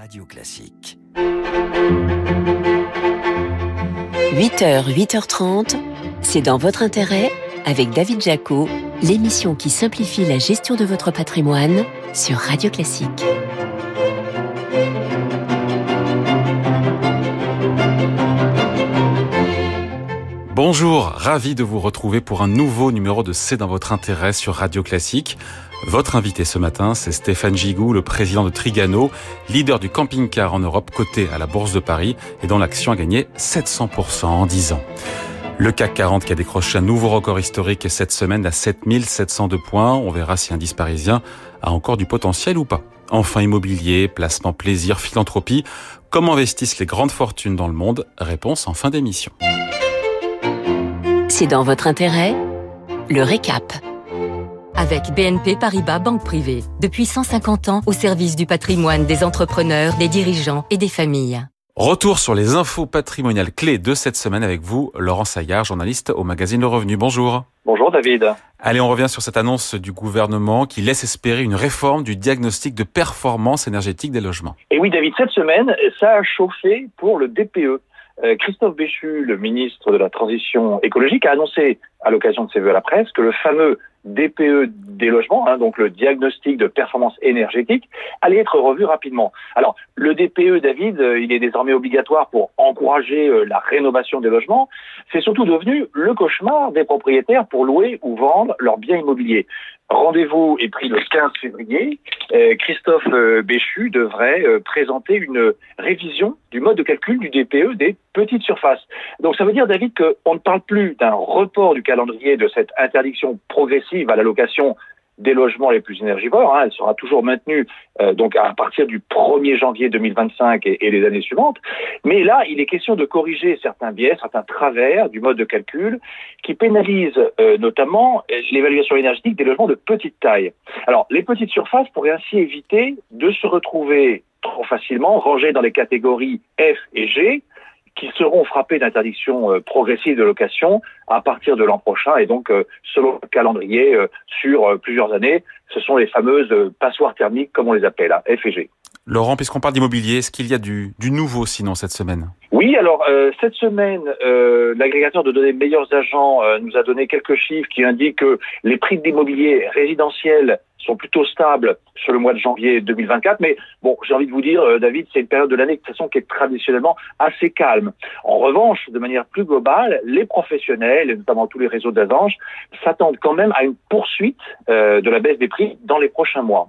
Radio Classique. 8h, 8h30, c'est dans votre intérêt avec David Jaco, l'émission qui simplifie la gestion de votre patrimoine sur Radio Classique. Bonjour, ravi de vous retrouver pour un nouveau numéro de C'est dans votre intérêt sur Radio Classique. Votre invité ce matin, c'est Stéphane Gigou, le président de Trigano, leader du camping-car en Europe, coté à la Bourse de Paris et dont l'action a gagné 700% en 10 ans. Le CAC 40 qui a décroché un nouveau record historique cette semaine à 7702 points. On verra si indice parisien a encore du potentiel ou pas. Enfin immobilier, placement plaisir, philanthropie. Comment investissent les grandes fortunes dans le monde? Réponse en fin d'émission. C'est dans votre intérêt? Le récap. Avec BNP Paribas Banque Privée, depuis 150 ans au service du patrimoine des entrepreneurs, des dirigeants et des familles. Retour sur les infos patrimoniales clés de cette semaine avec vous, Laurent Saillard, journaliste au magazine Le Revenu. Bonjour. Bonjour David. Allez, on revient sur cette annonce du gouvernement qui laisse espérer une réforme du diagnostic de performance énergétique des logements. Et oui David, cette semaine, ça a chauffé pour le DPE. Euh, Christophe Béchu, le ministre de la Transition écologique, a annoncé à l'occasion de ses vœux à la presse que le fameux DPE des logements, hein, donc le diagnostic de performance énergétique, allait être revu rapidement. Alors, le DPE, David, euh, il est désormais obligatoire pour encourager euh, la rénovation des logements. C'est surtout devenu le cauchemar des propriétaires pour louer ou vendre leurs biens immobiliers. Rendez-vous est pris le 15 février. Euh, Christophe Béchu devrait présenter une révision du mode de calcul du DPE des petites surfaces. Donc ça veut dire, David, qu'on ne parle plus d'un report du calendrier de cette interdiction progressive à la location des logements les plus énergivores. Hein, elle sera toujours maintenue euh, donc à partir du 1er janvier 2025 et, les années suivantes. Mais là, il est question de corriger certains biais, certains travers du mode de calcul qui pénalisent euh, notamment l'évaluation énergétique des logements de petite taille. Alors, les petites surfaces pourraient ainsi éviter de se retrouver trop facilement rangées dans les catégories F et G, qui seront frappés d'interdiction euh, progressive de location à partir de l'an prochain et donc euh, selon le calendrier euh, sur plusieurs années. Ce sont les fameuses passoires thermiques comme on les appelle, hein, F et G. Laurent, puisqu'on parle d'immobilier, est-ce qu'il y a du, nouveau sinon cette semaine? Oui, alors euh, cette semaine, euh, l'agrégateur de données Meilleurs Agents euh, nous a donné quelques chiffres qui indiquent que les prix de l'immobilier résidentiel sont plutôt stables sur le mois de janvier 2024. Mais bon, j'ai envie de vous dire, David, c'est une période de l'année de toute façon qui est traditionnellement assez calme. En revanche, de manière plus globale, les professionnels, et notamment tous les réseaux d'agences, s'attendent quand même à une poursuite de la baisse des prix dans les prochains mois.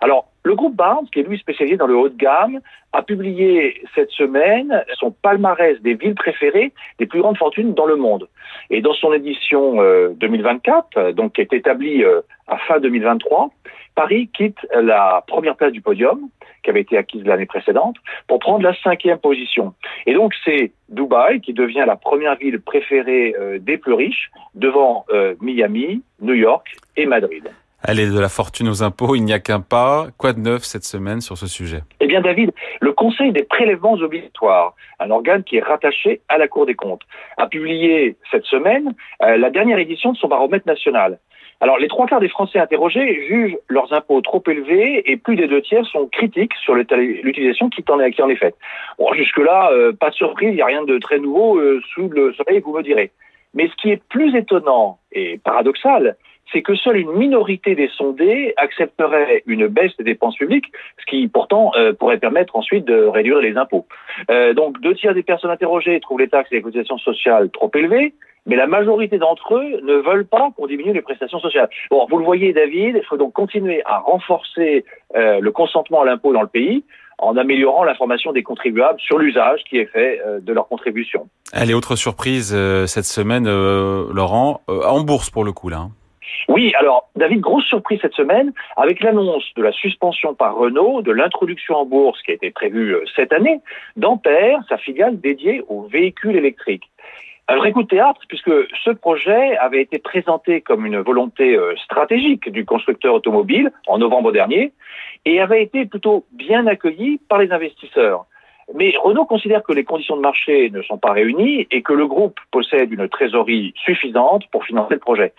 Alors, le groupe Barnes, qui est lui spécialisé dans le haut de gamme, a publié cette semaine son palmarès des villes préférées des plus grandes fortunes dans le monde. Et dans son édition 2024, euh, donc qui est établie euh, à fin 2023, Paris quitte la première place du podium, qui avait été acquise l'année précédente, pour prendre la cinquième position. Et donc c'est Dubaï qui devient la première ville préférée euh, des plus riches, devant Miami, New York et Madrid. Allez, de la fortune aux impôts, il n'y a qu'un pas. Quoi de neuf cette semaine sur ce sujet? Eh bien, David, le Conseil des prélèvements obligatoires, un organe qui est rattaché à la Cour des comptes, a publié cette semaine euh, la dernière édition de son baromètre national. Alors, les trois quarts des Français interrogés jugent leurs impôts trop élevés et plus des deux tiers sont critiques sur l'utilisation qui en est, faite. Bon, jusque-là, euh, pas de surprise, il n'y a rien de très nouveau euh, sous le soleil, vous me direz. Mais ce qui est plus étonnant et paradoxal, c'est que seule une minorité des sondés accepterait une baisse des dépenses publiques, ce qui pourtant euh, pourrait permettre ensuite de réduire les impôts. Euh, donc deux tiers des personnes interrogées trouvent les taxes et les cotisations sociales trop élevées, mais la majorité d'entre eux ne veulent pas qu'on diminue les prestations sociales. Bon, vous le voyez, David, il faut donc continuer à renforcer euh, le consentement à l'impôt dans le pays en améliorant l'information des contribuables sur l'usage qui est fait de leur contribution. Allez, autre surprise cette semaine, Laurent, en bourse pour le coup là. Oui, alors David, grosse surprise cette semaine avec l'annonce de la suspension par Renault de l'introduction en bourse qui a été prévue euh, cette année d'Ampère, sa filiale dédiée aux véhicules électriques. Un vrai coup de théâtre puisque ce projet avait été présenté comme une volonté euh, stratégique du constructeur automobile en novembre dernier et avait été plutôt bien accueilli par les investisseurs. Mais Renault considère que les conditions de marché ne sont pas réunies et que le groupe possède une trésorerie suffisante pour financer le projet.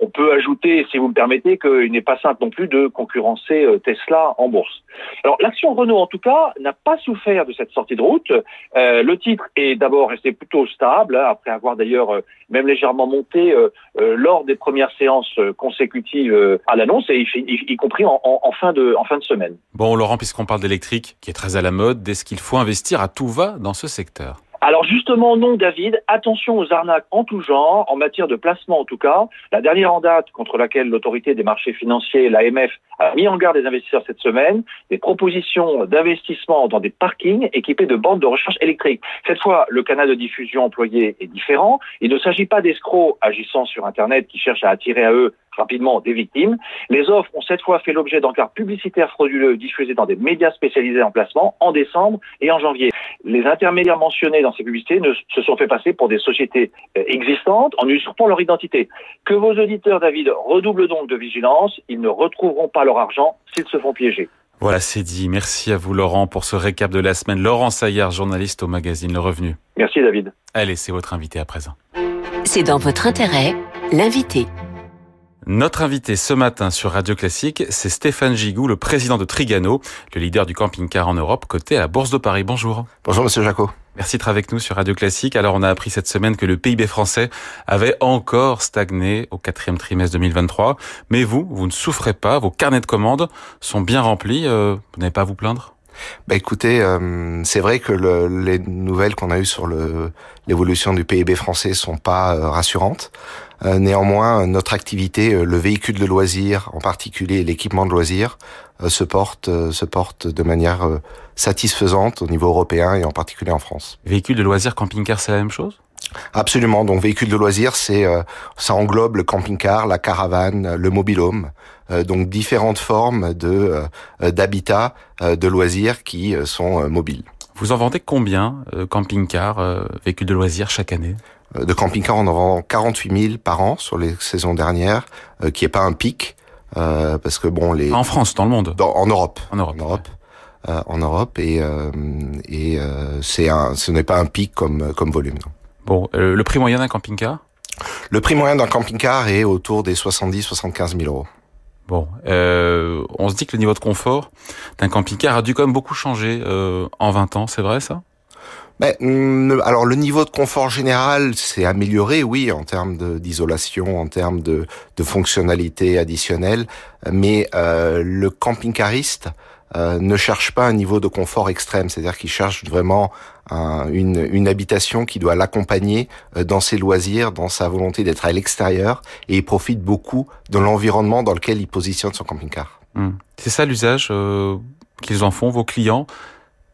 On peut ajouter, si vous me permettez, qu'il n'est pas simple non plus de concurrencer euh, Tesla en bourse. Alors l'action Renault, en tout cas, n'a pas souffert de cette sortie de route. Euh, le titre est d'abord resté plutôt stable, hein, après avoir d'ailleurs euh, même légèrement monté lors des premières séances consécutives à l'annonce, et y, compris en, fin de, en fin de semaine. Bon, Laurent, puisqu'on parle d'électrique, qui est très à la mode, est-ce qu'il faut investir à tout va dans ce secteur? Alors justement, non, David, attention aux arnaques en tout genre, en matière de placement en tout cas. La dernière en date contre laquelle l'autorité des marchés financiers, l'AMF, a mis en garde les investisseurs cette semaine, des propositions d'investissement dans des parkings équipés de bandes de recharge électrique. Cette fois, le canal de diffusion employé est différent. Il ne s'agit pas d'escrocs agissant sur Internet qui cherchent à attirer à eux rapidement des victimes. Les offres ont cette fois fait l'objet d'encarts publicitaires frauduleux diffusés dans des médias spécialisés en placement en décembre et en janvier. Les intermédiaires mentionnés dans ces publicités ne se sont fait passer pour des sociétés euh, existantes en usurpant leur identité. Que vos auditeurs, David, redoublent donc de vigilance. Ils ne retrouveront pas leur argent s'ils se font piéger. Voilà, c'est dit. Merci à vous, Laurent, pour ce récap de la semaine. Laurent Saillard, journaliste au magazine Le Revenu. Merci, David. Allez, c'est votre invité à présent. C'est dans votre intérêt, l'invité. Notre invité ce matin sur Radio Classique, c'est Stéphane Gigou, le président de Trigano, le leader du camping-car en Europe, coté à la Bourse de Paris. Bonjour. Bonjour, monsieur Jaco. Merci d'être avec nous sur Radio Classique. Alors, on a appris cette semaine que le PIB français avait encore stagné au quatrième trimestre 2023. Mais vous, vous ne souffrez pas. Vos carnets de commandes sont bien remplis. Euh, vous n'avez pas à vous plaindre? Bah écoutez, euh, c'est vrai que le, les nouvelles qu'on a eues sur l'évolution du PIB français sont pas euh, rassurantes. Euh, néanmoins, notre activité, euh, le véhicule de loisirs, en particulier l'équipement de loisirs, euh, se porte se porte de manière satisfaisante au niveau européen et en particulier en France. Véhicule de loisirs, camping-car, c'est la même chose? Absolument. Donc véhicule de loisirs, c'est ça englobe le camping-car, la caravane, le mobilhome, donc différentes formes de d'habitat, de loisirs qui sont mobiles. Vous en vendez combien camping-car, véhicules de loisirs chaque année? euh, de camping-car, on en vend 48 000 par an sur les saisons dernières, euh, qui est pas un pic, euh, parce que bon les. En France, dans le monde. en Europe. En Europe. En Europe. en Europe et et c'est un, ce n'est pas un pic comme comme volume. Non. Bon, le prix moyen d'un camping-car? Le prix moyen d'un camping-car est autour des 70-75 000 euros. Bon, euh, on se dit que le niveau de confort d'un camping-car a dû quand même beaucoup changer euh, en 20 ans, c'est vrai ça? Ben, alors le niveau de confort général s'est amélioré, oui, en termes d'isolation, en termes de, de fonctionnalité additionnelle, mais euh, le camping-cariste euh, ne cherche pas un niveau de confort extrême, c'est-à-dire qu'il cherche vraiment une, une, habitation qui doit l'accompagner euh, dans ses loisirs, dans sa volonté d'être à l'extérieur, et il profite beaucoup de l'environnement dans lequel il positionne son camping-car. Hmm. C'est ça l'usage qu'ils en font, vos clients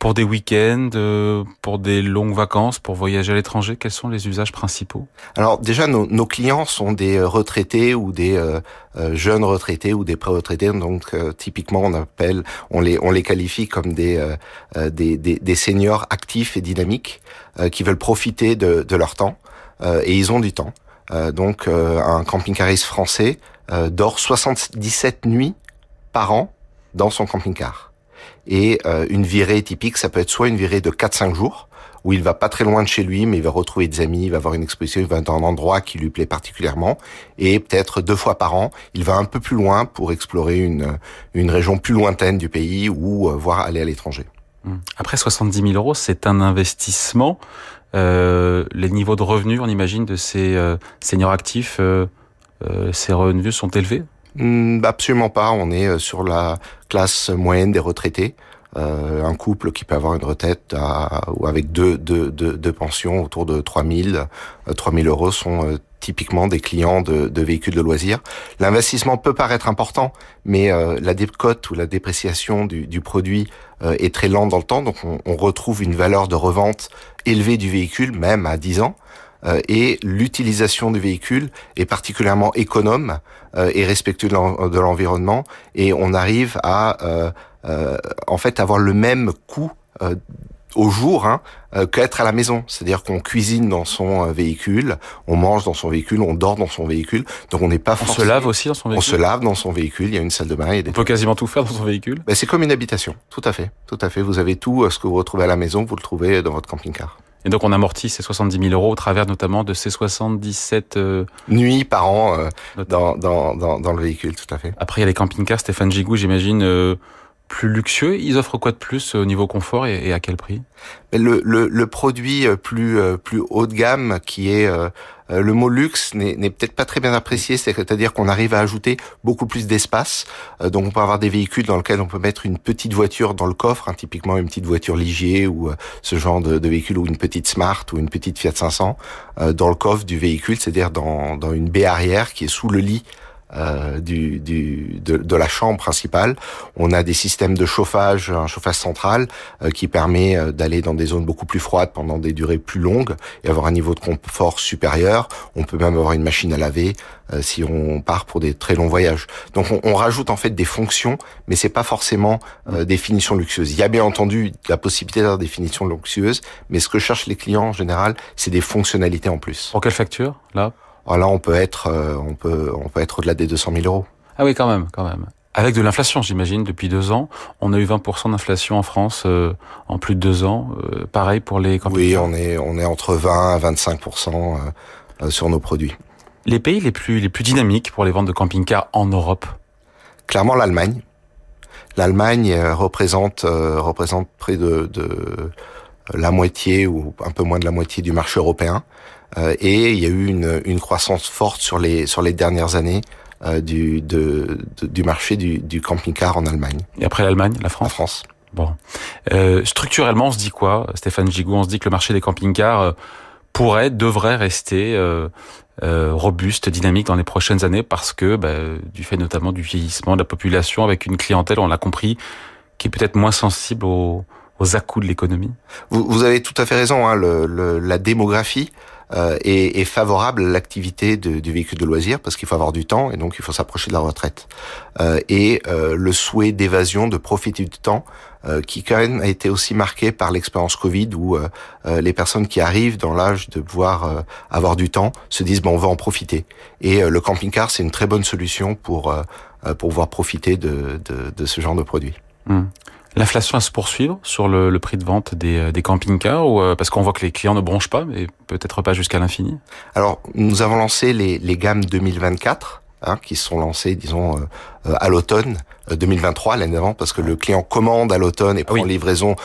pour des week-ends, euh, pour des longues vacances, pour voyager à l'étranger, quels sont les usages principaux? Alors déjà, nos, nos, clients sont des euh, retraités ou des euh, jeunes retraités ou des pré-retraités. Donc typiquement, on appelle, on les, on les qualifie comme des, des, des, des, seniors actifs et dynamiques qui veulent profiter de, de leur temps et ils ont du temps. donc un camping-cariste français dort 77 nuits par an dans son camping-car. Et euh, une virée typique, ça peut être soit une virée de 4-5 jours, où il va pas très loin de chez lui, mais il va retrouver des amis, il va avoir une exposition, il va dans un endroit qui lui plaît particulièrement, et peut-être deux fois par an, il va un peu plus loin pour explorer une, une région plus lointaine du pays ou euh, voir aller à l'étranger. Hum. Après 70 000 euros, c'est un investissement. Euh, les niveaux de revenus, on imagine, de ces euh, seniors actifs, euh, ces revenus sont élevés? Hmm, absolument pas. On est euh, sur la classe moyenne des retraités. Euh, un couple qui peut avoir une retraite à, ou avec deux, deux, deux, deux, pensions autour de 3000, 3000 euh, euros sont euh, typiquement des clients de, de, véhicules de loisirs. L'investissement peut paraître important, mais la décote ou la dépréciation du, du produit est très lente dans le temps, donc on, on, retrouve une valeur de revente élevée du véhicule, même à 10 ans. Euh, et l'utilisation du véhicule est particulièrement économe euh, et respectueux de l'environnement et on arrive à euh, en fait avoir le même coût au jour hein, qu'être à la maison. C'est-à-dire qu'on cuisine dans son véhicule, on mange dans son véhicule, on dort dans son véhicule. Donc on n'est pas On se lave aussi dans son véhicule. On se lave dans son véhicule. Il y a une salle de bain. Des on peut quasiment tout faire dans son véhicule. Ben, c'est comme une habitation. Tout à fait. Tout à fait. Vous avez tout ce que vous retrouvez à la maison, vous le trouvez dans votre camping-car. Et donc on amortit ces 70 000 euros au travers notamment de ces 77 euh, nuits par an euh, dans, dans, dans, dans, le véhicule, tout à fait. Après, il y a les camping-cars Stéphane Gigou, j'imagine, euh, plus luxueux. Ils offrent quoi de plus au niveau confort et, à quel prix? Le, le, produit plus plus haut de gamme, qui est le mot luxe, n'est peut-être pas très bien apprécié. C'est-à-dire qu'on arrive à ajouter beaucoup plus d'espace. donc on peut avoir des véhicules dans lesquels on peut mettre une petite voiture dans le coffre, hein, typiquement une petite voiture Ligier ou ce genre de, véhicule ou une petite Smart ou une petite Fiat 500 dans le coffre du véhicule, c'est-à-dire dans une baie arrière qui est sous le lit euh, du, du de, de, la chambre principale. On a des systèmes de chauffage, un chauffage central euh, qui permet euh, d'aller dans des zones beaucoup plus froides pendant des durées plus longues et avoir un niveau de confort supérieur. On peut même avoir une machine à laver euh, si on part pour des très longs voyages. Donc on, on rajoute en fait des fonctions, mais c'est pas forcément des finitions luxueuses. Il y a bien entendu la possibilité d'avoir des finitions luxueuses, mais ce que cherchent les clients en général, c'est des fonctionnalités en plus. Pour quelle facture là? Alors là, on peut être, euh, on peut, on peut être au-delà des 200 000 euros. Ah oui, quand même, quand même. Avec de l'inflation, j'imagine, depuis deux ans. On a eu 20% d'inflation en France euh, en plus de deux ans. Euh, pareil pour les Oui, on est, on est entre 20 à 25% sur nos produits. Les pays les plus, les plus dynamiques pour les ventes de camping-cars en Europe? Clairement l'Allemagne. L'Allemagne représente, représente près de, de la moitié ou un peu moins de la moitié du marché européen. Euh, et il y a eu une, une, croissance forte sur les sur les dernières années euh, du de, du marché du, du camping-car en Allemagne. Et après l'Allemagne, la France. La France. Bon, euh, structurellement, on se dit quoi, Stéphane Gigou? On se dit que le marché des camping-cars euh, pourrait, devrait rester euh, robuste, dynamique dans les prochaines années parce que bah, du fait notamment du vieillissement de la population, avec une clientèle, on l'a compris, qui est peut-être moins sensible aux, aux à-coups de l'économie. Vous, vous, avez tout à fait raison. Hein, le, le, la démographie euh, est, est, favorable à l'activité du véhicule de loisir parce qu'il faut avoir du temps et donc il faut s'approcher de la retraite. Euh, et euh, le souhait d'évasion, de profiter du temps, euh, qui quand même a été aussi marqué par l'expérience Covid où euh, les personnes qui arrivent dans l'âge de pouvoir avoir du temps se disent bon on va en profiter. Et le camping-car c'est une très bonne solution pour pour pouvoir profiter de, de, de ce genre de produit. Mmh. L'inflation à se poursuivre sur le, le prix de vente des, euh, des camping-cars ou euh, parce qu'on voit que les clients ne bronchent pas, mais peut-être pas jusqu'à l'infini? Alors, nous avons lancé les, les gammes 2024, hein, qui sont lancées, disons, euh, à l'automne 2023 l'année d'avant, parce que le client commande à l'automne et prend oui. livraison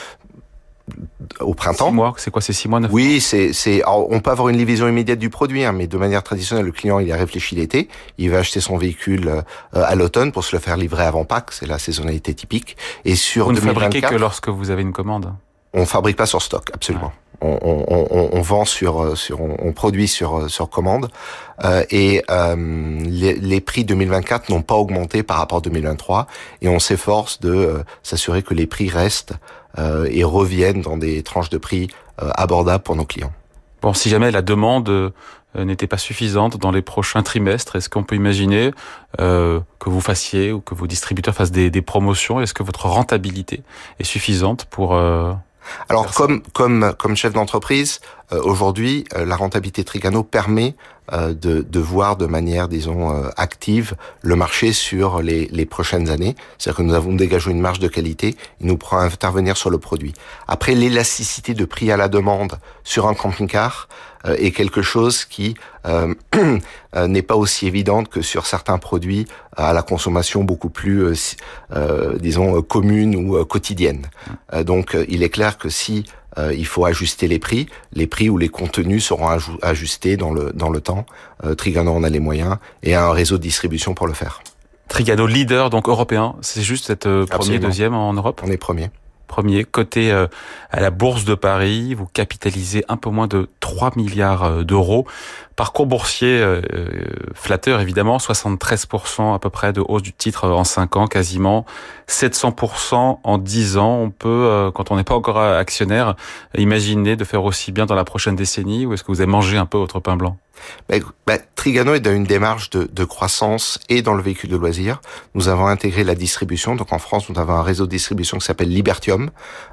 au printemps. Six mois, c'est quoi, c'est six mois, neuf Oui, c'est, c'est, on peut avoir une livraison immédiate du produit, hein, mais de manière traditionnelle, le client, il a réfléchi l'été, il va acheter son véhicule euh, à l'automne pour se le faire livrer avant Pâques, c'est la saisonnalité typique. Et sur vous ne 2024, fabriquez que lorsque vous avez une commande. On fabrique pas sur stock, absolument. Ouais. On, on, on, on, vend sur, sur on, produit sur sur commande euh, et euh, les, les, prix 2024 n'ont pas augmenté par rapport à 2023 et on s'efforce de euh, s'assurer que les prix restent euh, et reviennent dans des tranches de prix euh, abordables pour nos clients. Bon, si jamais la demande euh, n'était pas suffisante dans les prochains trimestres, est-ce qu'on peut imaginer euh, que vous fassiez ou que vos distributeurs fassent des, des promotions? Est-ce que votre rentabilité est suffisante pour euh, alors comme comme comme chef d'entreprise, euh, aujourd'hui, euh, la rentabilité Trigano permet euh, de, de voir de manière, disons, active le marché sur les, les prochaines années. C'est-à-dire que nous avons dégagé une marge de qualité, il nous prend à intervenir sur le produit. Après, l'élasticité de prix à la demande sur un camping-car est quelque chose qui euh, n'est pas aussi évidente que sur certains produits à la consommation beaucoup plus, euh, disons, commune ou quotidienne. donc, il est clair que si euh, il faut ajuster les prix, les prix ou les contenus seront ajustés dans le dans le temps. Euh, Trigano en a les moyens et a un réseau de distribution pour le faire. Trigano leader donc européen, c'est juste être euh, premier, deuxième en Europe? On est premier premier, coté euh, à la Bourse de Paris. Vous capitalisez un peu moins de 3 milliards euh, d'euros. Parcours boursier euh, flatteur, évidemment, 73% à peu près de hausse du titre en 5 ans, quasiment 700% en 10 ans. On peut, quand on n'est pas encore actionnaire, imaginer de faire aussi bien dans la prochaine décennie ou est-ce que vous avez mangé un peu votre pain blanc? Bah, bah, Trigano est dans une démarche de, de, croissance et dans le véhicule de loisirs. Nous avons intégré la distribution. Donc en France, nous avons un réseau de distribution qui s'appelle Libertium,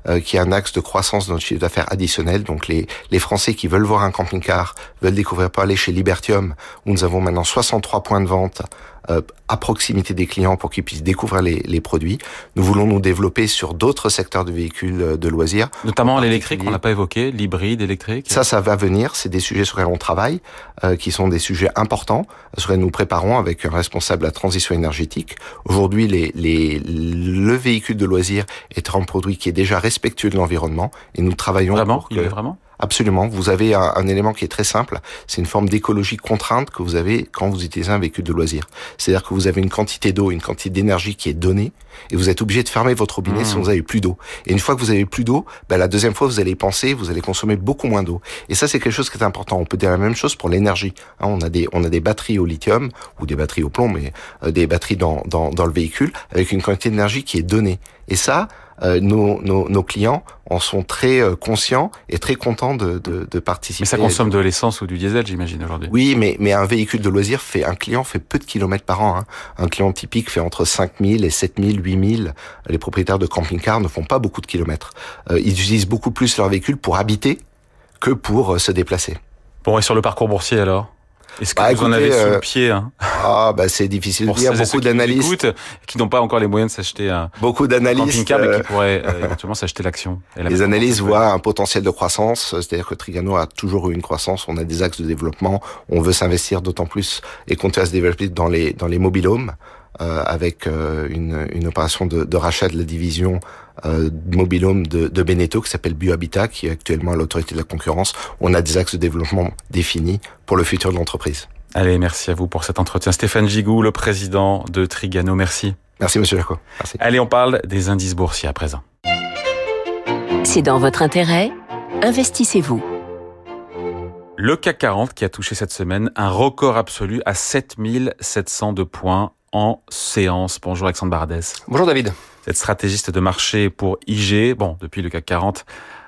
euh, qui est un axe de croissance de notre chiffre d'affaires additionnel. Donc les, les Français qui veulent voir un camping-car, veulent découvrir pas chez Libertium, où nous avons maintenant 63 points de vente euh, à proximité des clients pour qu'ils puissent découvrir les, les, produits. Nous voulons nous développer sur d'autres secteurs de véhicules euh, de loisirs. Notamment l'électrique, on n'a pas évoqué, l'hybride électrique. Ça, ça va venir. C'est des sujets sur lesquels on travaille, euh, qui sont des sujets importants, sur lesquels nous préparons avec un responsable de la transition énergétique. Aujourd'hui, les, les, le véhicule de loisirs est un produit qui est déjà respectueux de l'environnement et nous travaillons. Vraiment, il est vraiment? Absolument. Vous avez un, un, élément qui est très simple. C'est une forme d'écologie contrainte que vous avez quand vous utilisez un véhicule de loisir. C'est-à-dire que vous avez une quantité d'eau, une quantité d'énergie qui est donnée, et vous êtes obligé de fermer votre robinet mmh. si vous avez plus d'eau. Et une fois que vous avez plus d'eau, ben, la deuxième fois vous allez y penser, vous allez consommer beaucoup moins d'eau. Et ça c'est quelque chose qui est important. On peut dire la même chose pour l'énergie. Hein, on a des on a des batteries au lithium ou des batteries au plomb, mais euh, des batteries dans, dans dans le véhicule avec une quantité d'énergie qui est donnée. Et ça, euh, nos, nos, nos, clients en sont très euh, conscients et très contents de, de, de participer. Mais ça consomme de l'essence ou du diesel, j'imagine aujourd'hui. Oui, mais mais un véhicule de loisir fait un client fait peu de kilomètres par an. Hein. Un client typique fait entre 5000 et 7000, 8000. Les propriétaires de camping-cars ne font pas beaucoup de kilomètres. Euh, ils utilisent beaucoup plus leur véhicule pour habiter que pour euh, se déplacer. Bon, et sur le parcours boursier alors? Est-ce que bah, vous en avez sous le pied hein Ah bah c'est difficile de dire. Beaucoup d'analystes qui n'ont pas encore les moyens de s'acheter un beaucoup d'analystes camping-car, mais qui pourraient euh, éventuellement s'acheter l'action. Les analystes voient un potentiel de croissance, c'est-à-dire que Trigano a toujours eu une croissance. On a des axes de développement. On veut s'investir d'autant plus et continuer à se développer dans les dans les mobilhomes. Euh, avec euh, une, une, opération de, de, rachat de la division euh, mobilhome de, de Beneteau qui s'appelle Biohabitat, qui est actuellement à l'autorité de la concurrence. On a des axes de développement définis pour le futur de l'entreprise. Allez, merci à vous pour cet entretien. Stéphane Gigou, le président de Trigano, merci. Merci Monsieur Jaco. Merci. Allez, on parle des indices boursiers à présent. C'est dans votre intérêt. Investissez-vous. Le CAC 40 qui a touché cette semaine un record absolu à 7702 points en séance. Bonjour Alexandre Bardès. Bonjour David. Vous êtes stratégiste de marché pour IG. Bon, depuis le CAC 40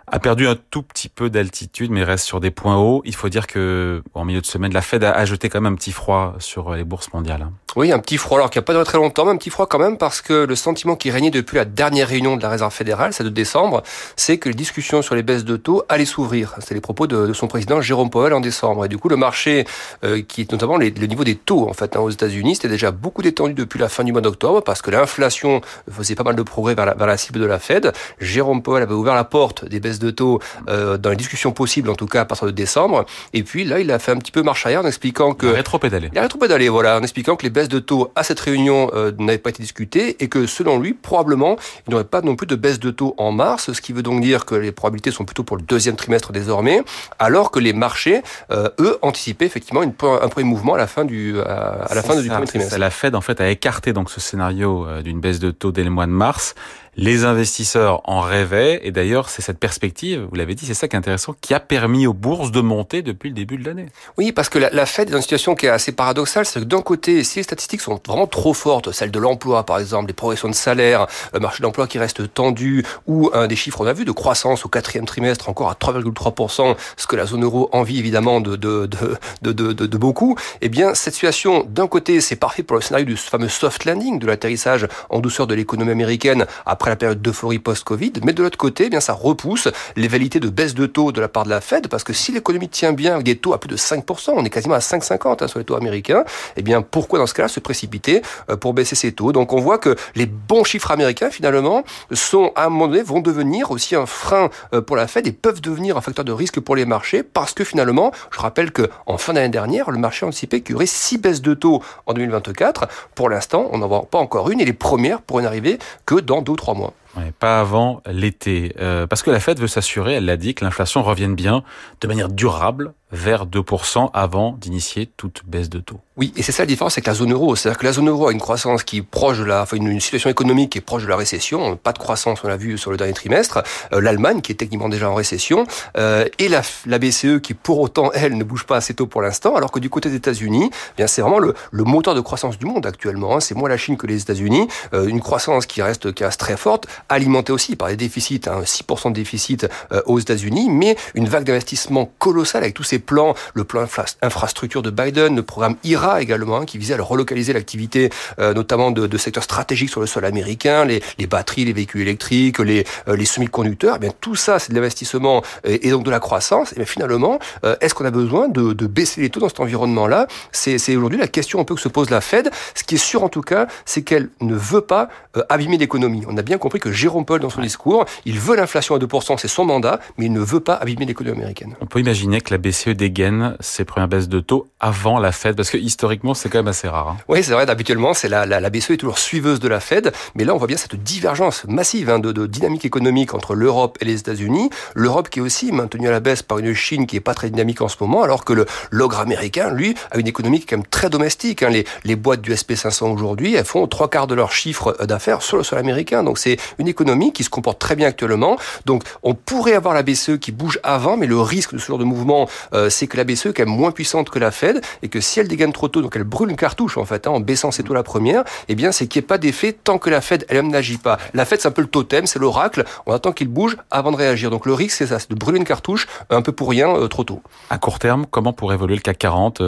a perdu un tout petit peu d'altitude, mais reste sur des points hauts. Il faut dire que en milieu de semaine, la Fed a, jeté quand même un petit froid sur les bourses mondiales. Hein. Oui, un petit froid, alors qui n'a pas duré très longtemps, mais un petit froid quand même, parce que le sentiment qui régnait depuis la dernière réunion de la Réserve fédérale, celle de décembre, c'est que les discussions sur les baisses de taux allaient s'ouvrir. C'était les propos de, son président Jérôme Powell en décembre. Et du coup, le marché, euh, qui est notamment le niveau des taux en fait hein, aux États-Unis, c'était déjà beaucoup détendu depuis la fin du mois d'octobre, parce que l'inflation faisait pas mal de progrès vers la, vers la, cible de la Fed. Jérôme Powell avait ouvert la porte des baisses de taux. Euh, euh, dans les discussions possibles, en tout cas à partir de décembre. Et puis là, il a fait un petit peu marche arrière en expliquant que... Il a rétro-pédalé. Il a rétro-pédalé, voilà, en expliquant que les baisses de taux à cette réunion euh, n'avaient pas été discutées et que selon lui, probablement, il n'y aurait pas non plus de baisse de taux en mars, ce qui veut donc dire que les probabilités sont plutôt pour le deuxième trimestre désormais, alors que les marchés, euh, eux, anticipaient effectivement une, un premier mouvement à la fin du, à, la fin du premier trimestre. La Fed, en fait, a écarté donc ce scénario d'une baisse de taux dès le mois de mars. Les investisseurs en rêvaient et d'ailleurs c'est cette perspective, vous l'avez dit, c'est ça qui est intéressant, qui a permis aux bourses de monter depuis le début de l'année. Oui, parce que la, la Fed est dans une situation qui est assez paradoxale, c'est que d'un côté, si les statistiques sont vraiment trop fortes, celles de l'emploi par exemple, les progressions de salaire, le marché de l'emploi qui reste tendu, ou des chiffres on a vu de croissance au quatrième trimestre encore à 3,3%, ce que la zone euro envie évidemment de, de, de, de, de, de beaucoup, eh bien cette situation d'un côté c'est parfait pour le scénario du fameux soft landing, de l'atterrissage en douceur de l'économie américaine après la période d'euphorie post-Covid, mais de l'autre côté, eh bien ça repousse les validités de baisse de taux de la part de la Fed, parce que si l'économie tient bien avec des taux à plus de 5%, on est quasiment à 5,50 hein, sur les taux américains, eh bien pourquoi dans ce cas-là se précipiter euh, pour baisser ces taux? Donc on voit que les bons chiffres américains finalement sont à un moment donné vont devenir aussi un frein euh, pour la Fed et peuvent devenir un facteur de risque pour les marchés parce que finalement, je rappelle que en fin d'année dernière, le marché anticipait qu'il y aurait six baisses de taux en 2024. Pour l'instant, on n'en voit pas encore une et les premières pourraient n'arriver que dans deux ou trois mois додому. Pas avant l'été. Euh, parce que la Fed veut s'assurer, elle l'a dit, que l'inflation revienne bien de manière durable vers 2% avant d'initier toute baisse de taux. Oui, et c'est ça la différence avec la zone euro. C'est-à-dire que la zone euro a une croissance qui proche de la, enfin une, situation économique qui est proche de la récession. Pas de croissance, on l'a vu sur le dernier trimestre. Euh, L'Allemagne qui est techniquement déjà en récession euh, et la, la BCE qui pour autant elle ne bouge pas assez tôt pour l'instant. Alors que du côté des États-Unis, eh bien c'est vraiment le, le, moteur de croissance du monde actuellement. Hein. C'est moins la Chine que les États-Unis. Euh, une croissance qui reste qui reste très forte alimenté aussi par des déficits, hein, 6% de déficit euh, aux États-Unis, mais une vague d'investissement colossale avec tous ces plans, le plan infrastructure de Biden, le programme IRA également, hein, qui visait à relocaliser l'activité, euh, notamment de, de, secteurs stratégiques sur le sol américain, les, les batteries, les véhicules électriques, les, euh, les semi-conducteurs. Eh bien tout ça, c'est de l'investissement et, et, donc de la croissance. Et bien finalement, est-ce qu'on a besoin de, de, baisser les taux dans cet environnement-là? C'est aujourd'hui la question un peu que se pose la Fed. Ce qui est sûr en tout cas, c'est qu'elle ne veut pas abîmer l'économie. On a bien compris que Jérôme Paul, dans son discours, il veut l'inflation à 2%, c'est son mandat, mais il ne veut pas abîmer l'économie américaine. On peut imaginer que la BCE dégaine ses premières baisses de taux avant la Fed, parce que historiquement, c'est quand même assez rare. Hein. Oui, c'est vrai, habituellement, c'est la, la, la, BCE est toujours suiveuse de la Fed, mais là, on voit bien cette divergence massive hein, de, de, dynamique économique entre l'Europe et les États-Unis. L'Europe qui est aussi maintenue à la baisse par une Chine qui est pas très dynamique en ce moment, alors que le l'ogre américain, lui, a une économie qui est quand même très domestique. Hein. Les, les boîtes du SP500 aujourd'hui, elles font trois quarts de leur chiffre d'affaires sur le sol américain. Donc c'est une économie qui se comporte très bien actuellement. Donc on pourrait avoir la BCE qui bouge avant, mais le risque de ce genre de mouvement, euh, c'est que la BCE est moins puissante que la Fed et que si elle dégaine trop tôt, donc elle brûle une cartouche en fait, hein, en baissant ses taux la première, eh bien c'est qu'il n'y ait pas d'effet tant que la Fed elle-même n'agit pas. La Fed c'est un peu le totem, c'est l'oracle. On attend qu'il bouge avant de réagir. Donc le risque c'est ça, c'est de brûler une cartouche un peu pour rien euh, trop tôt. À court terme, comment pourrait évoluer le CAC 40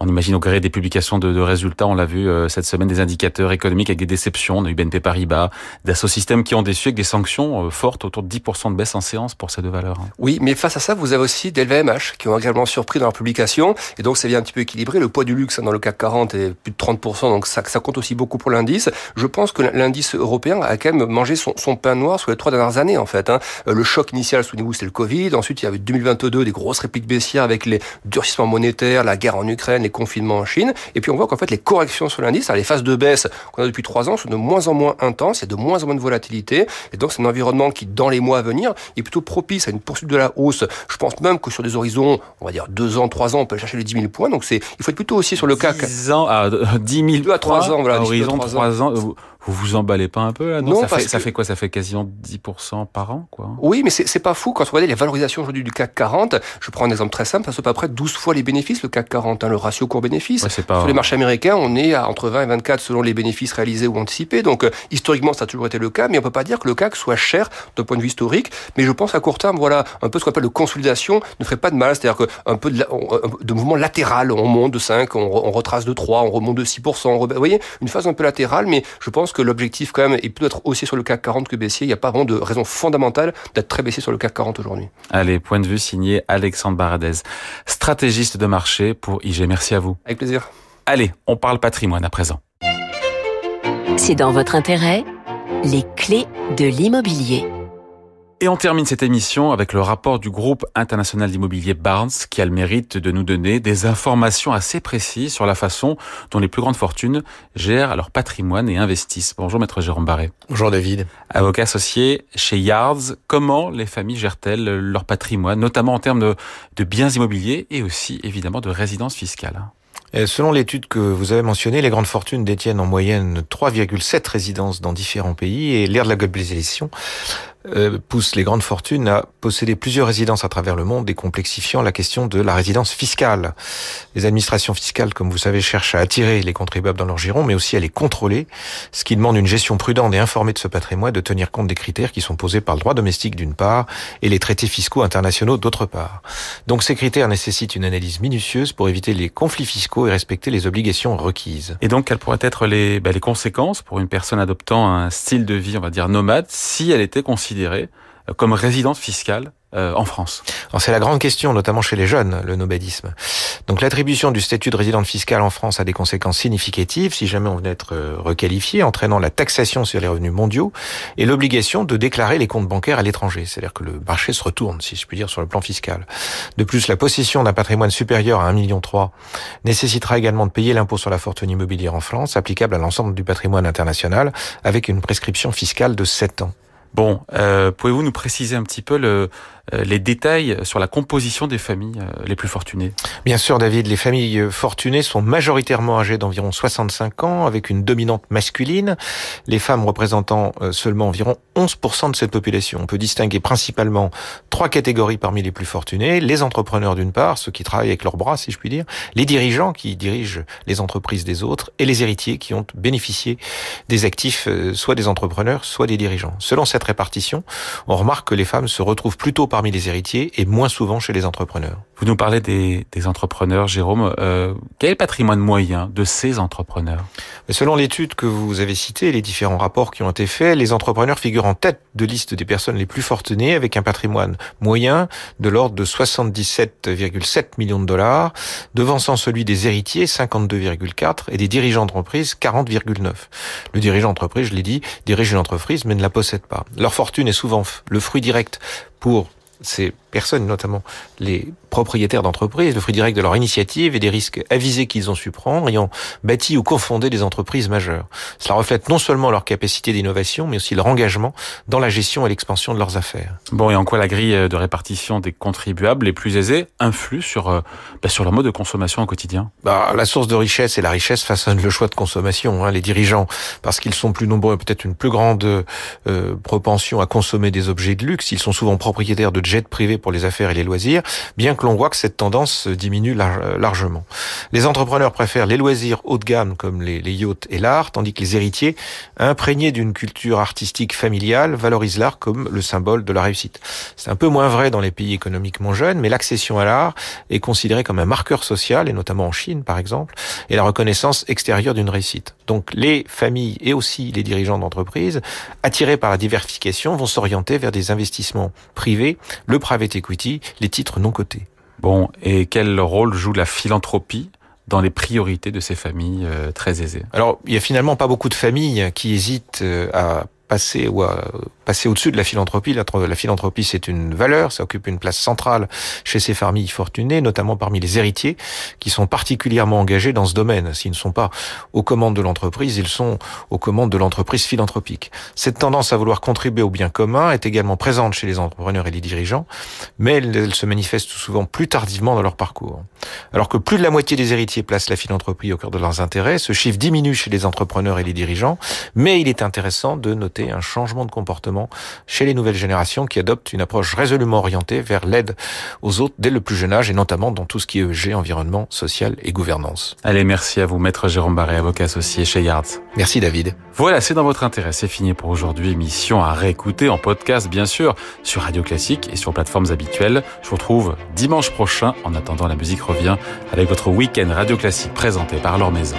on imagine au gré des publications de, de résultats, on l'a vu euh, cette semaine, des indicateurs économiques avec des déceptions. On a BNP Paribas, Dassault Systèmes qui ont déçu avec des sanctions euh, fortes, autour de 10% de baisse en séance pour ces deux valeurs. Hein. Oui, mais face à ça, vous avez aussi des LVMH qui ont également surpris dans leur publication. Et donc, ça vient un petit peu équilibrer. Le poids du luxe hein, dans le CAC 40 est plus de 30%, donc ça, ça compte aussi beaucoup pour l'indice. Je pense que l'indice européen a quand même mangé son, son, pain noir sur les trois dernières années, en fait. Hein. Euh, le choc initial, souvenez-vous, c'était le Covid. Ensuite, il y avait 2022 des grosses répliques baissières avec les durcissements monétaires, la guerre en Ukraine, les confinements en Chine. Et puis on voit qu'en fait les corrections sur l'indice, les phases de baisse qu'on a depuis trois ans sont de moins en moins intenses, il y a de moins en moins de volatilité. Et donc c'est un environnement qui, dans les mois à venir, est plutôt propice à une poursuite de la hausse. Je pense même que sur des horizons, on va dire deux ans, trois ans, on peut chercher les 10 000 points. Donc c'est, il faut être plutôt aussi sur le CAC. 10 ans à 10 000 2 à 3 ans, voilà. Horizon 3 ans. ans. Vous vous emballez pas un peu là? Non, ça, fait, ça fait quoi? Ça fait quasiment 10% par an, quoi. Oui, mais c'est pas fou. Quand on regarde les valorisations aujourd'hui du CAC 40, je prends un exemple très simple, ça se peu près 12 fois les bénéfices, le CAC 40, hein, le ratio court-bénéfice. Ouais, pas... Sur les marchés américains, on est à entre 20 et 24 selon les bénéfices réalisés ou anticipés. Donc, euh, historiquement, ça a toujours été le cas, mais on peut pas dire que le CAC soit cher d'un point de vue historique. Mais je pense à court terme, voilà, un peu ce qu'on appelle le consolidation ne ferait pas de mal. C'est-à-dire qu'un peu de, de, mouvement latéral, on monte de 5, on, on, retrace de 3, on remonte de 6%. vous voyez, une phase un peu latérale, mais je pense que l'objectif quand même il peut être haussier sur le CAC 40 que baissier. Il n'y a pas vraiment de raison fondamentale d'être très baissier sur le CAC 40 aujourd'hui. Allez, point de vue signé Alexandre Baradez, stratégiste de marché pour IG. Merci à vous. Avec plaisir. Allez, on parle patrimoine à présent. C'est dans votre intérêt, les clés de l'immobilier. Et on termine cette émission avec le rapport du groupe international d'immobilier Barnes qui a le mérite de nous donner des informations assez précises sur la façon dont les plus grandes fortunes gèrent leur patrimoine et investissent. Bonjour maître Jérôme Barré. Bonjour David. Avocat associé chez Yards, comment les familles gèrent-elles leur patrimoine, notamment en termes de, de biens immobiliers et aussi évidemment de résidence fiscale? Selon l'étude que vous avez mentionnée, les grandes fortunes détiennent en moyenne 3,7 résidences dans différents pays et l'ère de la globalisation euh, pousse les grandes fortunes à posséder plusieurs résidences à travers le monde, décomplexifiant la question de la résidence fiscale. Les administrations fiscales, comme vous savez, cherchent à attirer les contribuables dans leur giron, mais aussi à les contrôler, ce qui demande une gestion prudente et informée de ce patrimoine, de tenir compte des critères qui sont posés par le droit domestique d'une part et les traités fiscaux internationaux d'autre part. Donc ces critères nécessitent une analyse minutieuse pour éviter les conflits fiscaux et respecter les obligations requises. Et donc, quelles pourraient être les, bah, les conséquences pour une personne adoptant un style de vie, on va dire, nomade, si elle était considérée considéré comme résidence fiscale euh, en France C'est la grande question, notamment chez les jeunes, le nobadisme. Donc l'attribution du statut de résidente fiscale en France a des conséquences significatives si jamais on venait être euh, requalifié, entraînant la taxation sur les revenus mondiaux et l'obligation de déclarer les comptes bancaires à l'étranger. C'est-à-dire que le marché se retourne, si je puis dire, sur le plan fiscal. De plus, la possession d'un patrimoine supérieur à 1,3 million nécessitera également de payer l'impôt sur la fortune immobilière en France, applicable à l'ensemble du patrimoine international, avec une prescription fiscale de 7 ans. Bon, euh, pouvez-vous nous préciser un petit peu le, les détails sur la composition des familles les plus fortunées Bien sûr, David, les familles fortunées sont majoritairement âgées d'environ 65 ans, avec une dominante masculine, les femmes représentant seulement environ 11% de cette population. On peut distinguer principalement trois catégories parmi les plus fortunés. Les entrepreneurs d'une part, ceux qui travaillent avec leurs bras, si je puis dire, les dirigeants qui dirigent les entreprises des autres, et les héritiers qui ont bénéficié des actifs, euh, soit des entrepreneurs, soit des dirigeants. Selon cette répartition, on remarque que les femmes se retrouvent plutôt parmi les héritiers et moins souvent chez les entrepreneurs. Vous nous parlez des, entrepreneurs, Jérôme. Euh, quel est le patrimoine moyen de ces entrepreneurs? Selon l'étude que vous avez citée, les différents rapports qui ont été faits, les entrepreneurs figurent en tête de liste des personnes les plus fortunées avec un patrimoine moyen de l'ordre de 77,7 millions de dollars, devançant celui des héritiers 52,4 et des dirigeants d'entreprise 40,9. Le dirigeant d'entreprise, je l'ai dit, dirige une entreprise mais ne la possède pas. Leur fortune est souvent le fruit direct pour ces personnes, notamment les propriétaires d'entreprises, le fruit direct de leur initiative et des risques avisés qu'ils ont su prendre, ayant bâti ou confondé des entreprises majeures. Cela reflète non seulement leur capacité d'innovation, mais aussi leur engagement dans la gestion et l'expansion de leurs affaires. Bon, et en quoi la grille de répartition des contribuables les plus aisés influe sur, euh, bah, sur leur mode de consommation au quotidien? Bah, La source de richesse et la richesse façonnent le choix de consommation. Hein. Les dirigeants, parce qu'ils sont plus nombreux, peut-être une plus grande euh, propension à consommer des objets de luxe, ils sont souvent propriétaires de jets privés pour les affaires et les loisirs, bien que l'on voit que cette tendance diminue largement. Les entrepreneurs préfèrent les loisirs haut de gamme comme les, yachts et l'art, tandis que les héritiers, imprégnés d'une culture artistique familiale, valorisent l'art comme le symbole de la réussite. C'est un peu moins vrai dans les pays économiquement jeunes, mais l'accession à l'art est considérée comme un marqueur social, et notamment en Chine par exemple, et la reconnaissance extérieure d'une réussite. Donc les familles et aussi les dirigeants d'entreprises, attirés par la diversification, vont s'orienter vers des investissements privés, le private equity, les titres non cotés. Bon, et quel rôle joue la philanthropie dans les priorités de ces familles euh, très aisées? Alors, il y a finalement pas beaucoup de familles qui hésitent euh, à passer ou à passer au-dessus de la philanthropie. La, philanthropie, c'est une valeur, ça occupe une place centrale chez ces familles fortunées, notamment parmi les héritiers, qui sont particulièrement engagés dans ce domaine. S'ils ne sont pas aux commandes de l'entreprise, ils sont aux commandes de l'entreprise philanthropique. Cette tendance à vouloir contribuer au bien commun est également présente chez les entrepreneurs et les dirigeants, mais elle, se manifeste souvent plus tardivement dans leur parcours. Alors que plus de la moitié des héritiers placent la philanthropie au cœur de leurs intérêts, ce chiffre diminue chez les entrepreneurs et les dirigeants, mais il est intéressant de noter un changement de comportement chez les nouvelles générations qui adoptent une approche résolument orientée vers l'aide aux autres dès le plus jeune âge et notamment dans tout ce qui est EG, environnement, social et gouvernance. Allez, merci à vous, maître Jérôme Barré, avocat associé chez Yards. Merci David. Voilà, c'est dans votre intérêt. C'est fini pour aujourd'hui. Émission à réécouter en podcast, bien sûr, sur Radio Classique et sur plateformes habituelles. Je vous retrouve dimanche prochain. En attendant, la musique revient avec votre week-end Radio Classique présenté par Laure Maison.